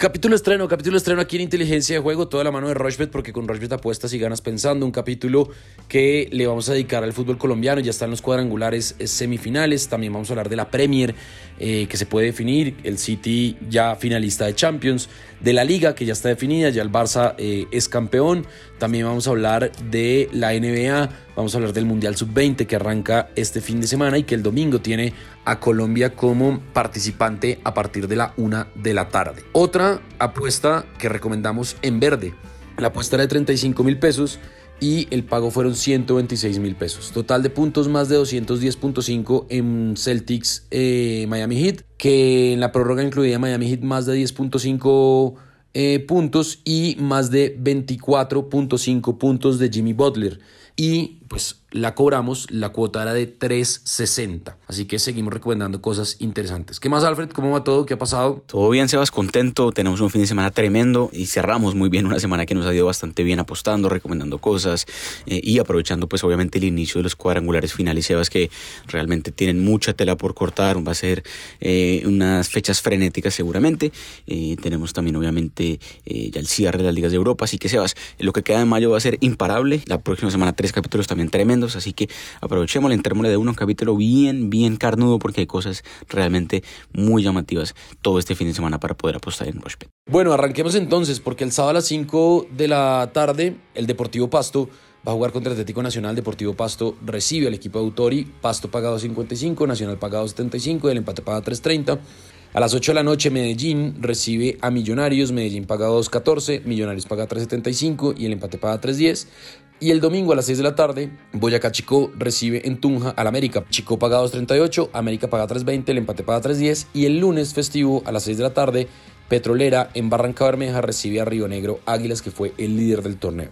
Capítulo estreno, capítulo estreno aquí en Inteligencia de Juego, toda la mano de Rochbet, porque con Rochbet apuestas y ganas pensando. Un capítulo que le vamos a dedicar al fútbol colombiano. Ya están los cuadrangulares eh, semifinales. También vamos a hablar de la Premier, eh, que se puede definir. El City ya finalista de Champions. De la Liga, que ya está definida. Ya el Barça eh, es campeón. También vamos a hablar de la NBA. Vamos a hablar del Mundial Sub-20 que arranca este fin de semana y que el domingo tiene a Colombia como participante a partir de la una de la tarde. Otra apuesta que recomendamos en verde. La apuesta de 35 mil pesos y el pago fueron 126 mil pesos. Total de puntos más de 210.5 en Celtics eh, Miami Heat, que en la prórroga incluía Miami Heat más de 10.5 eh, puntos y más de 24.5 puntos de Jimmy Butler. Y pues la cobramos, la cuota era de 360. Así que seguimos recomendando cosas interesantes. ¿Qué más, Alfred? ¿Cómo va todo? ¿Qué ha pasado? Todo bien, Sebas, contento. Tenemos un fin de semana tremendo y cerramos muy bien una semana que nos ha ido bastante bien apostando, recomendando cosas eh, y aprovechando, pues, obviamente, el inicio de los cuadrangulares finales, Sebas, que realmente tienen mucha tela por cortar. Va a ser eh, unas fechas frenéticas, seguramente. Eh, tenemos también, obviamente, ya el cierre de las ligas de Europa. Así que, Sebas, lo que queda de mayo va a ser imparable. La próxima semana, tres capítulos también tremendos así que aprovechemos, entrémosle de uno, un capítulo bien, bien carnudo, porque hay cosas realmente muy llamativas todo este fin de semana para poder apostar en Rushpet. Bueno, arranquemos entonces, porque el sábado a las 5 de la tarde, el Deportivo Pasto va a jugar contra Atlético Nacional. Deportivo Pasto recibe al equipo de Autori. Pasto pagado 55, Nacional pagado 75 y el empate paga 3.30. A las 8 de la noche Medellín recibe a Millonarios. Medellín paga 2.14, Millonarios paga 3.75 y el empate paga 3.10. Y el domingo a las 6 de la tarde, Boyacá Chico recibe en Tunja al América. Chico paga 2.38, América paga 3.20, el empate paga 3.10. Y el lunes festivo a las 6 de la tarde, Petrolera en Barranca Bermeja recibe a Río Negro Águilas, que fue el líder del torneo.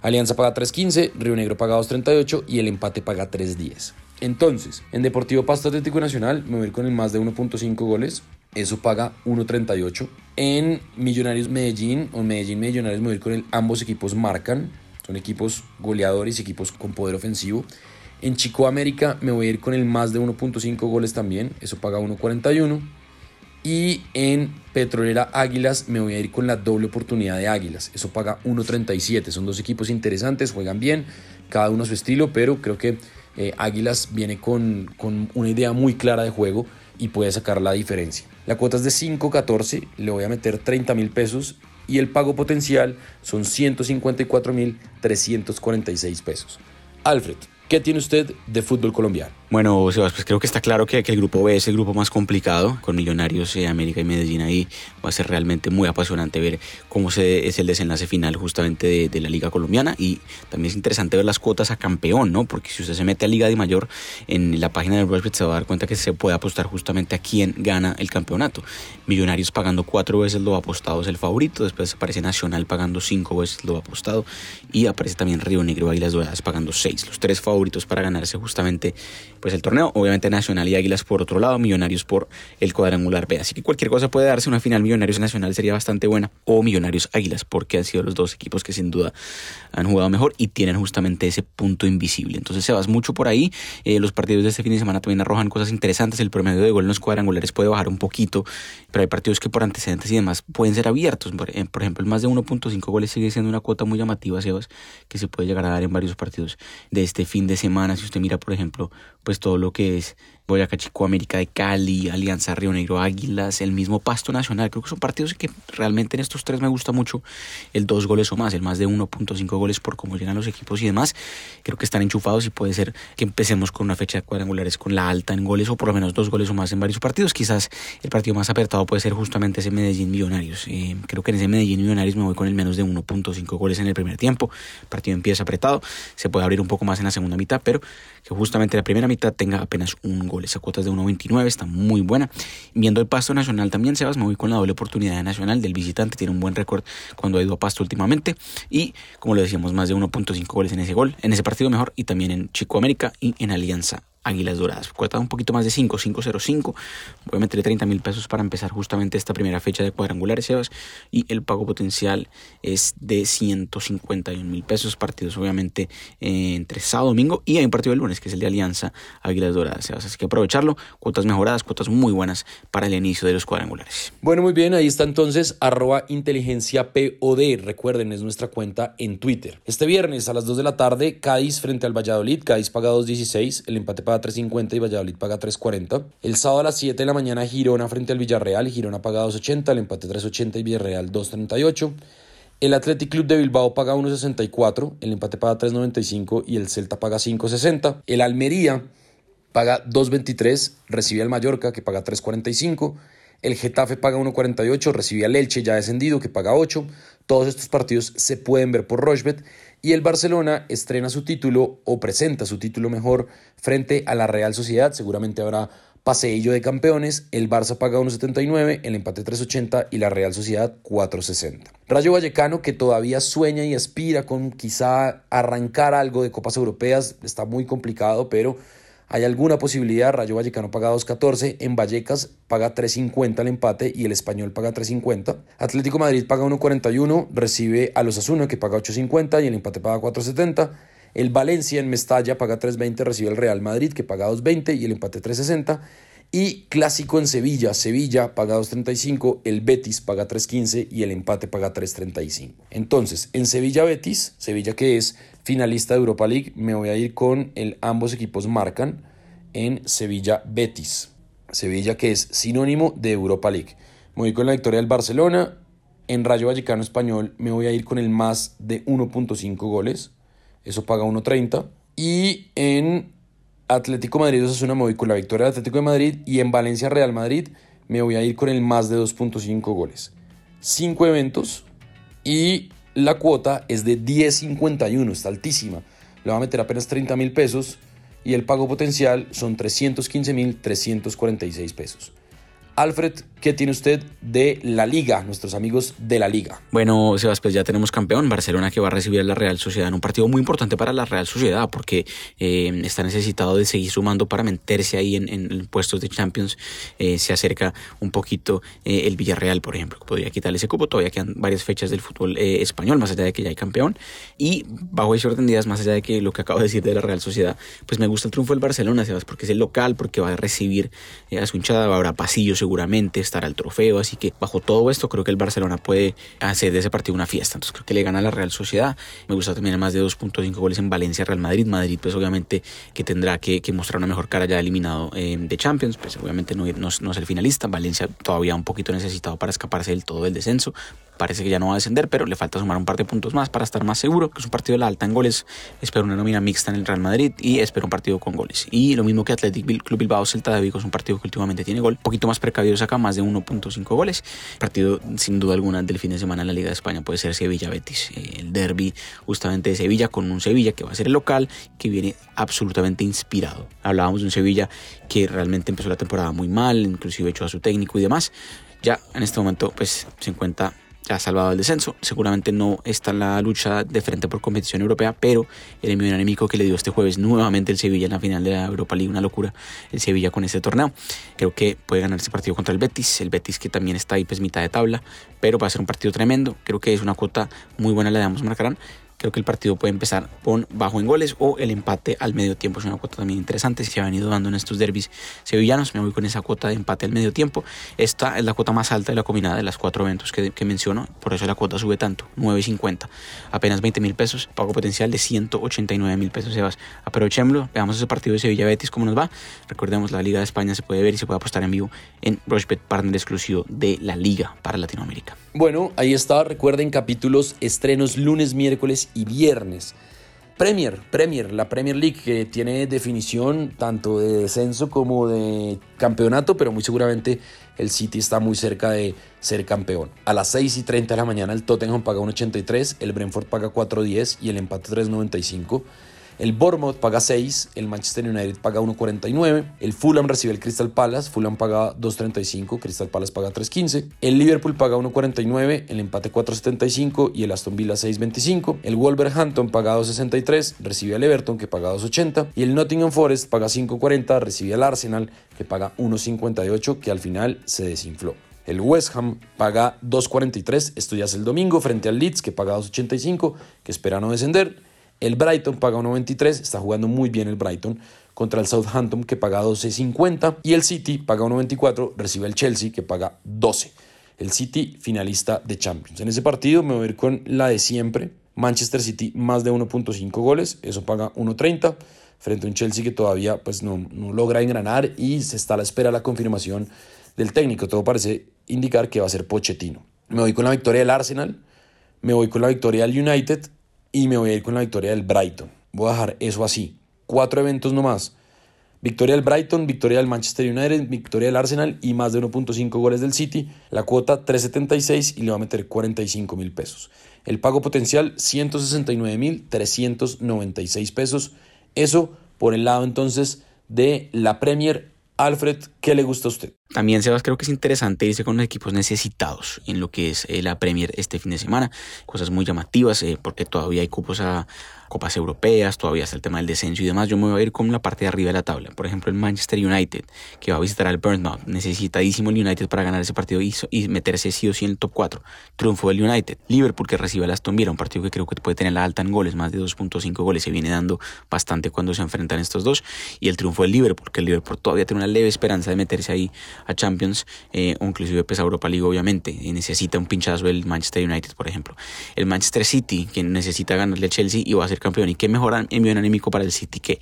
Alianza paga 3.15, Río Negro paga 2.38 y el empate paga 3.10. Entonces, en Deportivo Pasto Atlético Nacional me voy con el más de 1.5 goles. Eso paga 1.38. En Millonarios Medellín o Medellín Millonarios me voy con el ambos equipos marcan. Son equipos goleadores equipos con poder ofensivo. En Chico América me voy a ir con el más de 1.5 goles también, eso paga 1.41. Y en Petrolera Águilas me voy a ir con la doble oportunidad de Águilas, eso paga 1.37. Son dos equipos interesantes, juegan bien, cada uno a su estilo, pero creo que eh, Águilas viene con, con una idea muy clara de juego y puede sacar la diferencia. La cuota es de 5.14, le voy a meter 30 mil pesos y el pago potencial son 154.346 pesos. Alfred, ¿qué tiene usted de fútbol colombiano? Bueno, Sebas, pues creo que está claro que, el grupo B es el grupo más complicado, con Millonarios, eh, América y Medellín ahí. Va a ser realmente muy apasionante ver cómo se, es el desenlace final justamente de, la Liga Colombiana. Y también es interesante ver las cuotas a campeón, ¿no? Porque si usted se mete a Liga de Mayor, en la página de Rushbet se va a dar cuenta que se puede apostar justamente a quién gana el campeonato. Millonarios pagando cuatro veces lo apostado es el favorito, después aparece Nacional pagando cinco veces lo apostado y aparece también Río Negro y las Doradas pagando seis. Los tres favoritos para ganarse justamente pues el torneo. Obviamente Nacional y Águilas por otro lado, Millonarios por el cuadrangular B. Así que cualquier cosa puede darse. Una final Millonarios Nacional sería bastante buena. O Millonarios Águilas, porque han sido los dos equipos que sin duda han jugado mejor y tienen justamente ese punto invisible. Entonces se vas mucho por ahí. Eh, los partidos de este fin de semana también arrojan cosas interesantes. El promedio de gol en los cuadrangulares puede bajar un poquito, pero hay partidos que por antecedentes y demás pueden ser abiertos. Por, eh, ejemplo, el más de 1.5 goles sigue siendo una cuota muy llamativa, Sebas, que se puede llegar a dar en varios partidos de este fin de semana. Si usted mira, por ejemplo, pues todo lo que es Boyacá Chico, América de Cali, Alianza Río Negro Águilas, el mismo Pasto Nacional. Creo que son partidos que realmente en estos tres me gusta mucho el dos goles o más, el más de 1.5 goles por cómo llegan los equipos y demás. Creo que están enchufados y puede ser que empecemos con una fecha de cuadrangulares con la alta en goles o por lo menos dos goles o más en varios partidos. Quizás el partido más apretado puede ser justamente ese Medellín Millonarios. Eh, creo que en ese Medellín Millonarios me voy con el menos de 1.5 goles en el primer tiempo. El partido empieza apretado, se puede abrir un poco más en la segunda mitad, pero que justamente la primera mitad tenga apenas un gol. Esa cuota es de 1.29, está muy buena. Viendo el Pasto Nacional también, Sebas, me voy con la doble oportunidad Nacional del visitante. Tiene un buen récord cuando ha ido a Pasto últimamente. Y como lo decíamos, más de 1.5 goles en ese gol, en ese partido mejor, y también en Chico América y en Alianza Águilas Doradas. Cuesta un poquito más de 5, 5.05. Voy a meterle 30 mil pesos para empezar justamente esta primera fecha de cuadrangulares, Sebas. Y el pago potencial es de 151 mil pesos. Partidos, obviamente, entre sábado, domingo y hay un partido el lunes, que es el de Alianza Águilas Doradas, Sebas. Así que aprovecharlo. Cuotas mejoradas, cuotas muy buenas para el inicio de los cuadrangulares. Bueno, muy bien. Ahí está entonces, arroba inteligencia. Recuerden, es nuestra cuenta en Twitter. Este viernes a las 2 de la tarde, Cádiz frente al Valladolid. Cádiz paga 2.16. El empate paga 3.50 y Valladolid paga 3.40. El sábado a las 7 de la mañana Girona frente al Villarreal, Girona paga 2.80, el empate 3.80 y Villarreal 2.38. El Athletic Club de Bilbao paga 1.64, el empate paga 3.95 y el Celta paga 5.60. El Almería paga 2.23, recibe al Mallorca que paga 3.45. El Getafe paga 1.48, recibe al Elche ya descendido que paga 8. Todos estos partidos se pueden ver por Rochbet y el Barcelona estrena su título o presenta su título mejor frente a la Real Sociedad. Seguramente habrá paseillo de campeones. El Barça paga 1.79, el empate 3.80 y la Real Sociedad 4.60. Rayo Vallecano, que todavía sueña y aspira con quizá arrancar algo de Copas Europeas, está muy complicado, pero hay alguna posibilidad, Rayo Vallecano paga 2.14, en Vallecas paga 3.50 el empate y el Español paga 3.50. Atlético Madrid paga 1.41, recibe a los Asuna que paga 8.50 y el empate paga 4.70. El Valencia en Mestalla paga 3.20, recibe el Real Madrid que paga 2.20 y el empate 3.60. Y clásico en Sevilla, Sevilla paga 2.35, el Betis paga 3.15 y el empate paga 3.35. Entonces, en Sevilla Betis, Sevilla que es finalista de Europa League, me voy a ir con el ambos equipos marcan en Sevilla Betis. Sevilla que es sinónimo de Europa League. Me voy con la victoria del Barcelona. En Rayo Vallecano Español me voy a ir con el más de 1.5 goles. Eso paga 1.30. Y en Atlético Madrid Osasuna me voy con la victoria del Atlético de Madrid y en Valencia Real Madrid me voy a ir con el más de 2.5 goles. 5 eventos y la cuota es de 10.51, está altísima. Le va a meter apenas 30 mil pesos y el pago potencial son 315 mil 346 pesos. Alfred, ¿qué tiene usted de la liga, nuestros amigos de la liga? Bueno, Sebas, pues ya tenemos campeón, Barcelona que va a recibir a la Real Sociedad en un partido muy importante para la Real Sociedad porque eh, está necesitado de seguir sumando para meterse ahí en, puestos de Champions. Eh, se acerca un poquito eh, el Villarreal, por ejemplo, que podría quitarle ese cupo. Todavía quedan varias fechas del fútbol español, más allá de que ya hay campeón. Y bajo ese orden de días, más allá de que lo que acabo de decir de la Real Sociedad, pues me gusta el triunfo del Barcelona, Sebas, porque es el local, porque va a recibir a su hinchada, habrá pasillos seguramente estará el trofeo, así que bajo todo esto creo que el Barcelona puede hacer de ese partido una fiesta, entonces creo que le gana a la Real Sociedad, me gusta también más de 2.5 goles en Valencia, Real Madrid, Madrid pues obviamente que tendrá que, mostrar una mejor cara ya eliminado eh, de Champions, pues obviamente no, no es el finalista, Valencia todavía un poquito necesitado para escaparse del todo del descenso, parece que ya no va a descender, pero le falta sumar un par de puntos más para estar más seguro, que es un partido de la alta en goles. Espero una nómina mixta en el Real Madrid y espero un partido con goles. Y lo mismo que Athletic Club Bilbao Celta de Vigo, es un partido que últimamente tiene gol. Un poquito más precavidos acá, más de 1.5 goles. Partido sin duda alguna del fin de semana en la Liga de España puede ser Sevilla-Betis. El derby justamente de Sevilla con un Sevilla que va a ser el local, que viene absolutamente inspirado. Hablábamos de un Sevilla que realmente empezó la temporada muy mal, inclusive echó a su técnico y demás. Ya en este momento pues se encuentra ha salvado el descenso. Seguramente no está en la lucha de frente por competición europea, pero el enemigo enemigo que le dio este jueves nuevamente el Sevilla en la final de la Europa League, una locura. El Sevilla con este torneo. Creo que puede ganar este partido contra el Betis. El Betis que también está ahí, pues mitad de tabla, pero va a ser un partido tremendo. Creo que es una cuota muy buena, la damos marcarán. Creo que el partido puede empezar con bajo en goles o el empate al medio tiempo. Es una cuota también interesante. Se ha venido dando en estos derbis sevillanos. Me voy con esa cuota de empate al medio tiempo. Esta es la cuota más alta de la combinada de las cuatro eventos que, menciono. Por eso la cuota sube tanto, 9.50. Apenas 20 mil pesos. Pago potencial de 189 mil pesos. Sebas, aprovechémoslo. Veamos ese partido de Sevilla Betis cómo nos va. Recordemos, la Liga de España se puede ver y se puede apostar en vivo en Rushbet, partner exclusivo de la Liga para Latinoamérica. Bueno, ahí está. Recuerden capítulos, estrenos lunes, miércoles y viernes. Premier, Premier, la Premier League que tiene definición tanto de descenso como de campeonato, pero muy seguramente el City está muy cerca de ser campeón. A las 6 y 30 de la mañana el Tottenham paga 1.83, el Brentford paga 4.10 y el empate 3.95. El Bournemouth paga 6, el Manchester United paga 1.49, el Fulham recibe el Crystal Palace, Fulham paga 2.35, Crystal Palace paga 3.15, el Liverpool paga 1.49, el empate 4.75 y el Aston Villa 6.25, el Wolverhampton paga 2.63, recibe al Everton que paga 2.80 y el Nottingham Forest paga 5.40, recibe al Arsenal que paga 1.58 que al final se desinfló. El West Ham paga 2.43, esto ya es el domingo, frente al Leeds que paga 2.85, que espera no descender. El Brighton paga 1.23, está jugando muy bien el Brighton contra el Southampton que paga 12.50 y el City paga 1.24, recibe el Chelsea que paga 12. El City finalista de Champions. En ese partido me voy a ir con la de siempre. Manchester City más de 1.5 goles, eso paga 1.30 frente a un Chelsea que todavía pues no, no logra engranar y se está a la espera de la confirmación del técnico. Todo parece indicar que va a ser Pochettino. Me voy con la victoria del Arsenal, me voy con la victoria del United y me voy a ir con la victoria del Brighton. Voy a dejar eso así. Cuatro eventos nomás. Victoria del Brighton, victoria del Manchester United, victoria del Arsenal y más de 1.5 goles del City. La cuota 3.76 y le va a meter 45 mil pesos. El pago potencial 169 mil 396 pesos. Eso por el lado entonces de la Premier. Alfred, ¿qué le gusta a usted? También, Sebas, creo que es interesante irse con los equipos necesitados en lo que es eh, la Premier este fin de semana. Cosas muy llamativas, eh, porque todavía hay cupos a, copas europeas, todavía está el tema del descenso y demás, yo me voy a ir con la parte de arriba de la tabla. Por ejemplo, el Manchester United, que va a visitar al Bournemouth, necesitadísimo el United para ganar ese partido y, meterse sí o sí en el top 4. Triunfo del United. Liverpool, que recibe al Aston Villa, un partido que creo que puede tener la alta en goles, más de 2.5 goles, se viene dando bastante cuando se enfrentan estos dos. Y el triunfo del Liverpool, que el Liverpool todavía tiene una leve esperanza de meterse ahí a Champions, eh, o inclusive pesa Europa League, obviamente, y necesita un pinchazo del Manchester United, por ejemplo. El Manchester City, que necesita ganarle al Chelsea y va a ser campeón. Y qué mejor envío anímico para el City que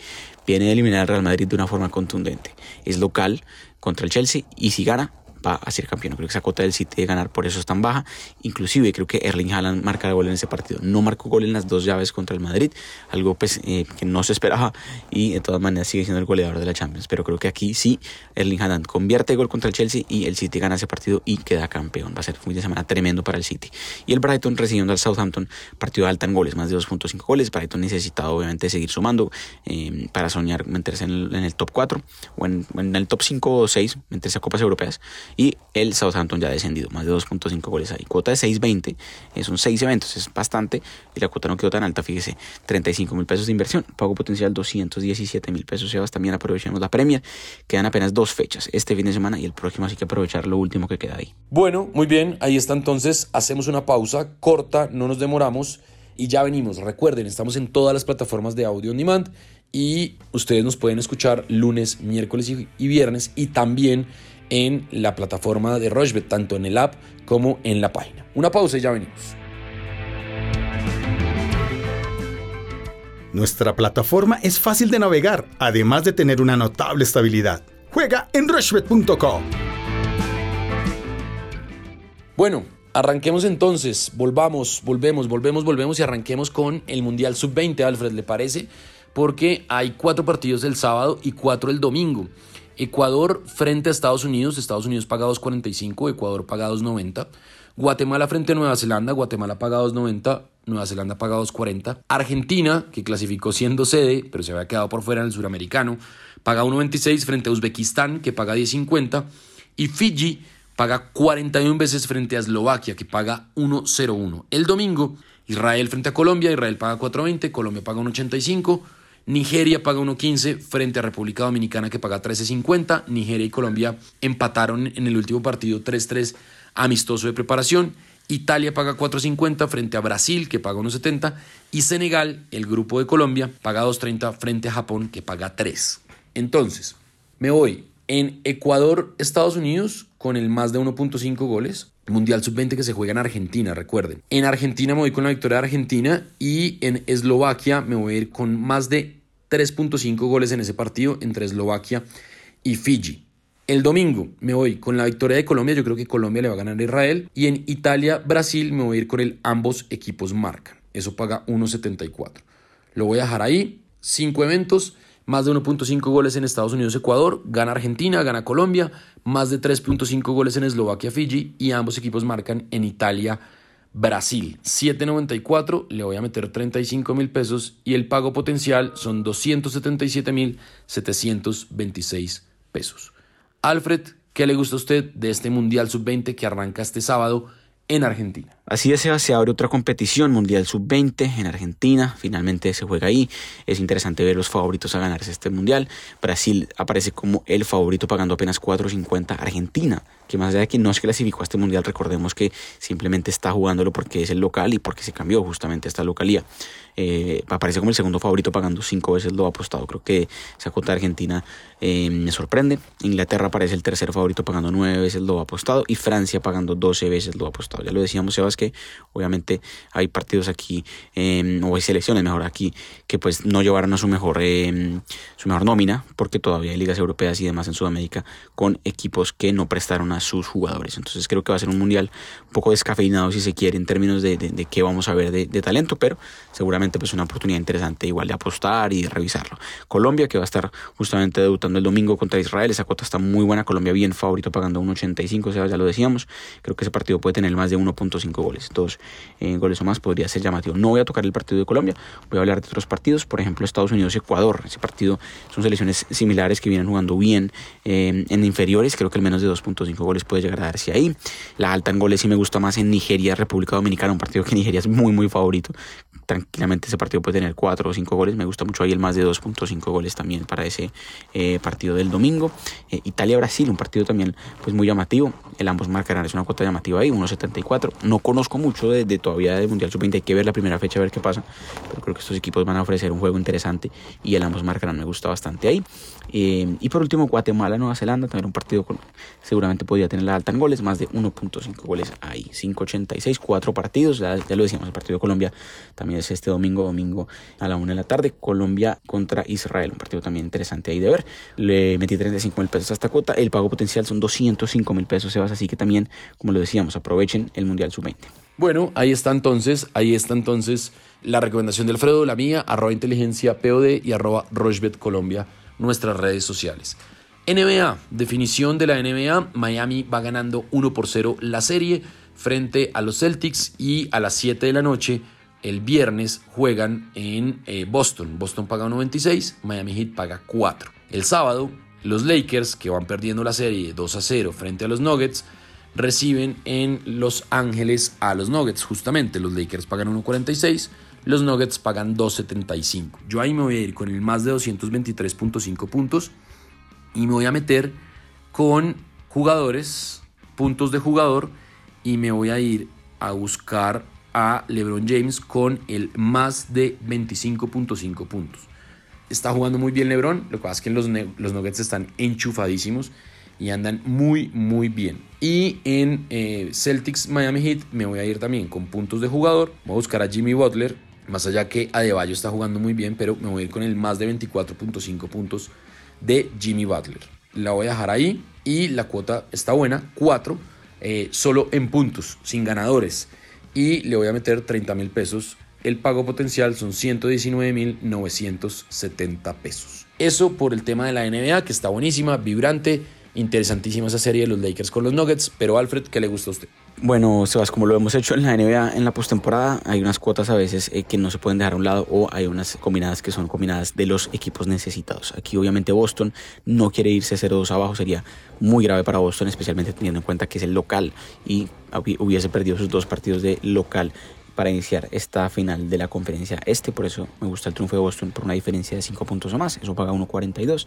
viene a eliminar al Real Madrid de una forma contundente. Es local contra el Chelsea y si gana va a ser campeón. Creo que esa cuota del City de ganar por eso es tan baja. Inclusive creo que Erling Haaland marca gol en ese partido. No marcó gol en las dos llaves contra el Madrid, algo pues, eh, que no se esperaba y de todas maneras sigue siendo el goleador de la Champions. Pero creo que aquí sí Erling Haaland convierte gol contra el Chelsea y el City gana ese partido y queda campeón. Va a ser un fin de semana tremendo para el City. Y el Brighton recibiendo al Southampton, partido alta en goles, más de 2.5 goles. Brighton necesitado obviamente seguir sumando eh, para soñar meterse en el, top 4 o en, en, el top 5 o 6, meterse a Copas Europeas y el Southampton ya ha descendido, más de 2.5 goles ahí. Cuota de 6.20, son 6 eventos, es bastante y la cuota no quedó tan alta, fíjese, 35 mil pesos de inversión, pago potencial 217 mil pesos. Sebas, también aprovechemos la Premier, quedan apenas dos fechas, este fin de semana y el próximo, así que aprovechar lo último que queda ahí. Bueno, muy bien, ahí está entonces, hacemos una pausa corta, no nos demoramos y ya venimos. Recuerden, estamos en todas las plataformas de audio on demand y ustedes nos pueden escuchar lunes, miércoles y viernes y también en la plataforma de Rochebet, tanto en el app como en la página. Una pausa y ya venimos. Nuestra plataforma es fácil de navegar, además de tener una notable estabilidad. Juega en rushbet.com. Bueno, arranquemos entonces, volvamos, volvemos, volvemos, volvemos y arranquemos con el Mundial Sub-20, Alfred, ¿le parece? Porque hay cuatro partidos el sábado y cuatro el domingo. Ecuador frente a Estados Unidos, Estados Unidos paga 2.45, Ecuador paga 2.90. Guatemala frente a Nueva Zelanda, Guatemala paga 2.90, Nueva Zelanda paga 2.40. Argentina, que clasificó siendo sede, pero se había quedado por fuera en el suramericano, paga 1.26 frente a Uzbekistán, que paga 10.50. Y Fiji paga 41 veces frente a Eslovaquia, que paga 1.01. El domingo, Israel frente a Colombia, Israel paga 4.20, Colombia paga 1.85. Nigeria paga 1.15 frente a República Dominicana que paga 13.50. Nigeria y Colombia empataron en el último partido 3-3 amistoso de preparación. Italia paga 4.50 frente a Brasil que paga 1.70 y Senegal, el grupo de Colombia, paga 2.30 frente a Japón que paga 3. Entonces, me voy en Ecuador, Estados Unidos con el más de 1.5 goles. Mundial Sub-20 que se juega en Argentina, recuerden. En Argentina me voy con la victoria de Argentina y en Eslovaquia me voy a ir con más de 3.5 goles en ese partido entre Eslovaquia y Fiji. El domingo me voy con la victoria de Colombia, yo creo que Colombia le va a ganar a Israel. Y en Italia-Brasil me voy a ir con el ambos equipos marcan. Eso paga 1.74. Lo voy a dejar ahí. Cinco eventos, más de 1.5 goles en Estados Unidos-Ecuador, gana Argentina, gana Colombia, más de 3.5 goles en Eslovaquia-Fiji y ambos equipos marcan en Italia Brasil, 7.94, le voy a meter 35 mil pesos y el pago potencial son 277 mil 726 pesos. Alfred, ¿qué le gusta a usted de este Mundial Sub-20 que arranca este sábado en Argentina? Así es, se abre otra competición Mundial Sub-20 en Argentina. Finalmente se juega ahí. Es interesante ver los favoritos a ganarse este Mundial. Brasil aparece como el favorito pagando apenas 4.50. Argentina, que más allá de que no se clasificó a este Mundial, recordemos que simplemente está jugándolo porque es el local y porque se cambió justamente esta localía. Eh, aparece como el segundo favorito pagando cinco veces lo apostado. Creo que esa cuota de Argentina eh, me sorprende. Inglaterra aparece el tercer favorito pagando nueve veces lo apostado y Francia pagando 12 veces lo apostado. Ya lo decíamos, Sebas, que obviamente hay partidos aquí, em, o hay selecciones mejor aquí, que pues no llevaron a su mejor, em, su mejor nómina, porque todavía hay ligas europeas y demás en Sudamérica con equipos que no prestaron a sus jugadores. Entonces creo que va a ser un mundial un poco descafeinado si se quiere en términos de, de, qué vamos a ver de, talento, pero seguramente pues una oportunidad interesante igual de apostar y de revisarlo. Colombia que va a estar justamente debutando el domingo contra Israel, esa cuota está muy buena, Colombia bien favorito pagando 1.85, o sea, ya lo decíamos, creo que ese partido puede tener más de 1.5 goles dos eh, goles o más podría ser llamativo. No voy a tocar el partido de Colombia, voy a hablar de otros partidos, por ejemplo Estados Unidos-Ecuador. Ese partido son selecciones similares que vienen jugando bien eh, en inferiores, creo que el menos de 2.5 goles puede llegar a darse ahí. La alta en goles sí me gusta más en Nigeria-República Dominicana, un partido que Nigeria es muy muy favorito. Tranquilamente ese partido puede tener 4 o 5 goles, me gusta mucho ahí el más de 2.5 goles también para ese eh, partido del domingo. Italia-Brasil, un partido también pues muy llamativo, el ambos marcarán, es una cuota llamativa ahí, 1.74. No conozco mucho de, todavía del Mundial Sub-20, hay que ver la primera fecha a ver qué pasa, pero creo que estos equipos van a ofrecer un juego interesante y el ambos marcarán, me gusta bastante ahí. Eh, y por último, Guatemala, Nueva Zelanda, también un partido con, seguramente podría tener la alta en goles, más de 1.5 goles ahí, 5.86, cuatro partidos, ya, lo decíamos, el partido de Colombia también es este domingo, domingo a la 1 de la tarde, Colombia contra Israel, un partido también interesante ahí de ver, le metí 35 mil pesos a esta cuota, el pago potencial son 205 mil pesos, Sebas, así que también, como lo decíamos, aprovechen el Mundial Sub-20. Bueno, ahí está entonces, ahí está entonces la recomendación de Alfredo, la mía, arroba inteligencia POD y arroba Rochbet Colombia, nuestras redes sociales. NBA, definición de la NBA, Miami va ganando 1 por 0 la serie frente a los Celtics y a las 7 de la noche el viernes juegan en eh, Boston. Boston paga 96, Miami Heat paga 4. El sábado, los Lakers, que van perdiendo la serie 2 a 0 frente a los Nuggets, reciben en Los Ángeles a los Nuggets. Justamente los Lakers pagan 1.46, los Nuggets pagan 2.75. Yo ahí me voy a ir con el más de 223.5 puntos y me voy a meter con jugadores, puntos de jugador y me voy a ir a buscar a LeBron James con el más de 25.5 puntos. Está jugando muy bien LeBron, lo que pasa es que los, los Nuggets están enchufadísimos y andan muy, muy bien. Y en eh, Celtics Miami Heat me voy a ir también con puntos de jugador. Voy a buscar a Jimmy Butler, más allá que Adebayo está jugando muy bien, pero me voy a ir con el más de 24.5 puntos de Jimmy Butler. La voy a dejar ahí y la cuota está buena, 4, eh, solo en puntos, sin ganadores. Y le voy a meter 30 mil pesos. El pago potencial son 119 mil 970 pesos. Eso por el tema de la NBA, que está buenísima, vibrante Interesantísima esa serie de los Lakers con los Nuggets, pero Alfred, ¿qué le gusta a usted? Bueno, Sebas, como lo hemos hecho en la NBA en la postemporada, hay unas cuotas a veces eh, que no se pueden dejar a un lado o hay unas combinadas que son combinadas de los equipos necesitados. Aquí obviamente Boston no quiere irse 0-2 abajo, sería muy grave para Boston, especialmente teniendo en cuenta que es el local y hubiese perdido sus dos partidos de local para iniciar esta final de la conferencia este. Por eso me gusta el triunfo de Boston por una diferencia de 5 puntos o más. Eso paga 1.42.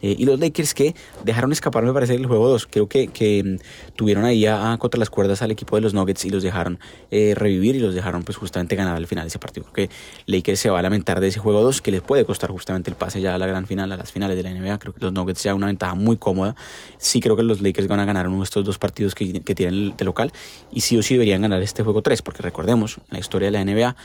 Eh, y los Lakers que dejaron escapar, me parece, el juego 2. Creo que, que mm, tuvieron ahí a, contra las cuerdas al equipo de los Nuggets y los dejaron eh, revivir y los dejaron pues justamente ganar al final de ese partido. Creo que Lakers se va a lamentar de ese juego 2 que les puede costar justamente el pase ya a la gran final, a las finales de la NBA. Creo que los Nuggets ya una ventaja muy cómoda. Sí creo que los Lakers van a ganar uno de estos dos partidos que, que tienen de local y sí o sí deberían ganar este juego 3 porque recordemos, la historia de la NBA,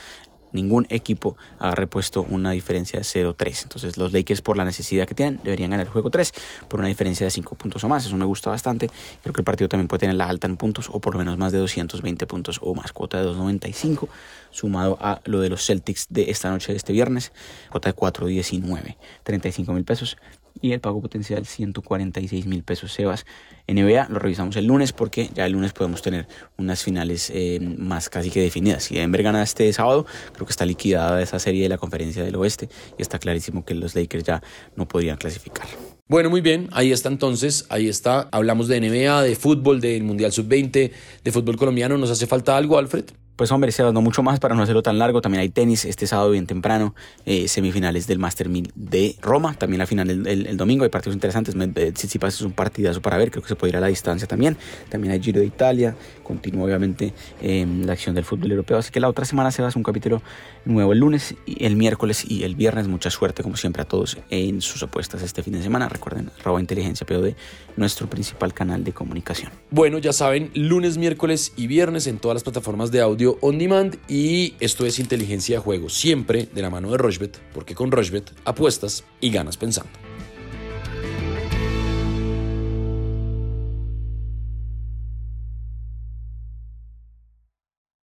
ningún equipo ha repuesto una diferencia de 0-3. Entonces los Lakers por la necesidad que tienen deberían ganar el juego 3 por una diferencia de 5 puntos o más. Eso me gusta bastante. Creo que el partido también puede tener la alta en puntos o por lo menos más de 220 puntos o más. Cuota de 2.95 sumado a lo de los Celtics de esta noche de este viernes. Cuota de 4.19. 35 mil pesos y el pago potencial 146 mil pesos Sebas. NBA lo revisamos el lunes porque ya el lunes podemos tener unas finales eh, más casi que definidas. Si Denver gana este sábado, creo que está liquidada esa serie de la conferencia del oeste y está clarísimo que los Lakers ya no podrían clasificar. Bueno, muy bien, ahí está entonces, ahí está. Hablamos de NBA, de fútbol, del Mundial Sub-20, de fútbol colombiano. ¿Nos hace falta algo, Alfred? Pues hombre, Sebas, no mucho más para no hacerlo tan largo. También hay tenis este sábado bien temprano, eh, semifinales del Master 1000 de Roma. También la final el, domingo hay partidos interesantes. Tsitsipas es un partidazo para ver, creo que se puede ir a la distancia también. También hay Giro de Italia. Continúa obviamente em, la acción del fútbol europeo. Así que la otra semana se va a hacer un capítulo nuevo el lunes, el miércoles y el viernes. Mucha suerte como siempre a todos en sus apuestas este fin de semana. Recuerden, arroba inteligencia POD, nuestro principal canal de comunicación. Bueno, ya saben, lunes, miércoles y viernes en todas las plataformas de on demand y esto es inteligencia de juego, siempre de la mano de Rochbet, porque con Rochbet apuestas y ganas pensando.